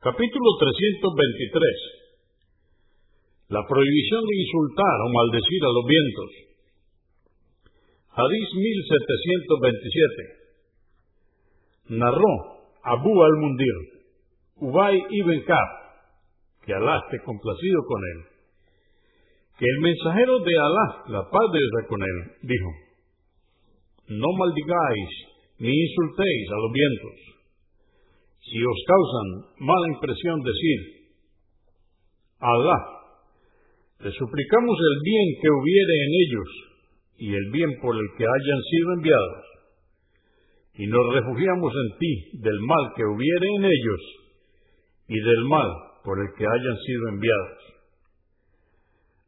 Capítulo 323. La prohibición de insultar o maldecir a los vientos. Hadís 1727. Narró Abu al-Mundir, Ubay ibn Kab, que Alá esté complacido con él, que el mensajero de Alá, la paz de Dios con él, dijo, no maldigáis ni insultéis a los vientos si os causan mala impresión decir, Alá, le suplicamos el bien que hubiere en ellos y el bien por el que hayan sido enviados, y nos refugiamos en ti del mal que hubiere en ellos y del mal por el que hayan sido enviados.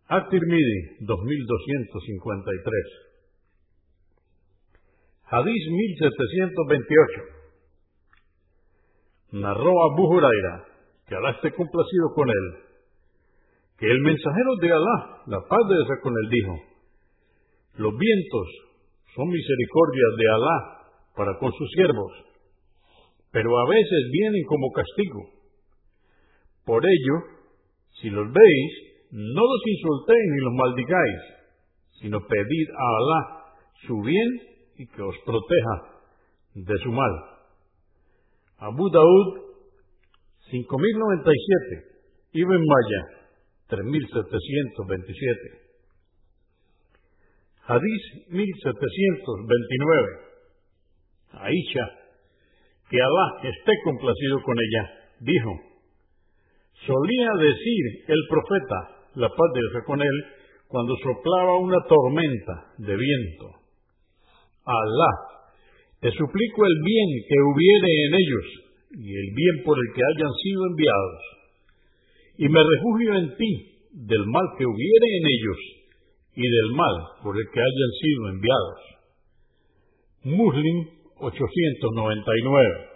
At-Tirmidhi 2253 Hadís 1728 narró Abu Huraira, que Alá esté complacido con él, que el mensajero de Alá, la paz de Dios con él, dijo, los vientos son misericordias de Alá para con sus siervos, pero a veces vienen como castigo. Por ello, si los veis, no los insultéis ni los maldigáis, sino pedid a Alá su bien y que os proteja de su mal. Abu Daud 5097, Ibn Maya 3727. Hadís 1729. Aisha, que Alá esté complacido con ella, dijo, solía decir el profeta, la paz de Dios con él, cuando soplaba una tormenta de viento, Alá te suplico el bien que hubiere en ellos y el bien por el que hayan sido enviados. Y me refugio en ti del mal que hubiere en ellos y del mal por el que hayan sido enviados. Muslim 899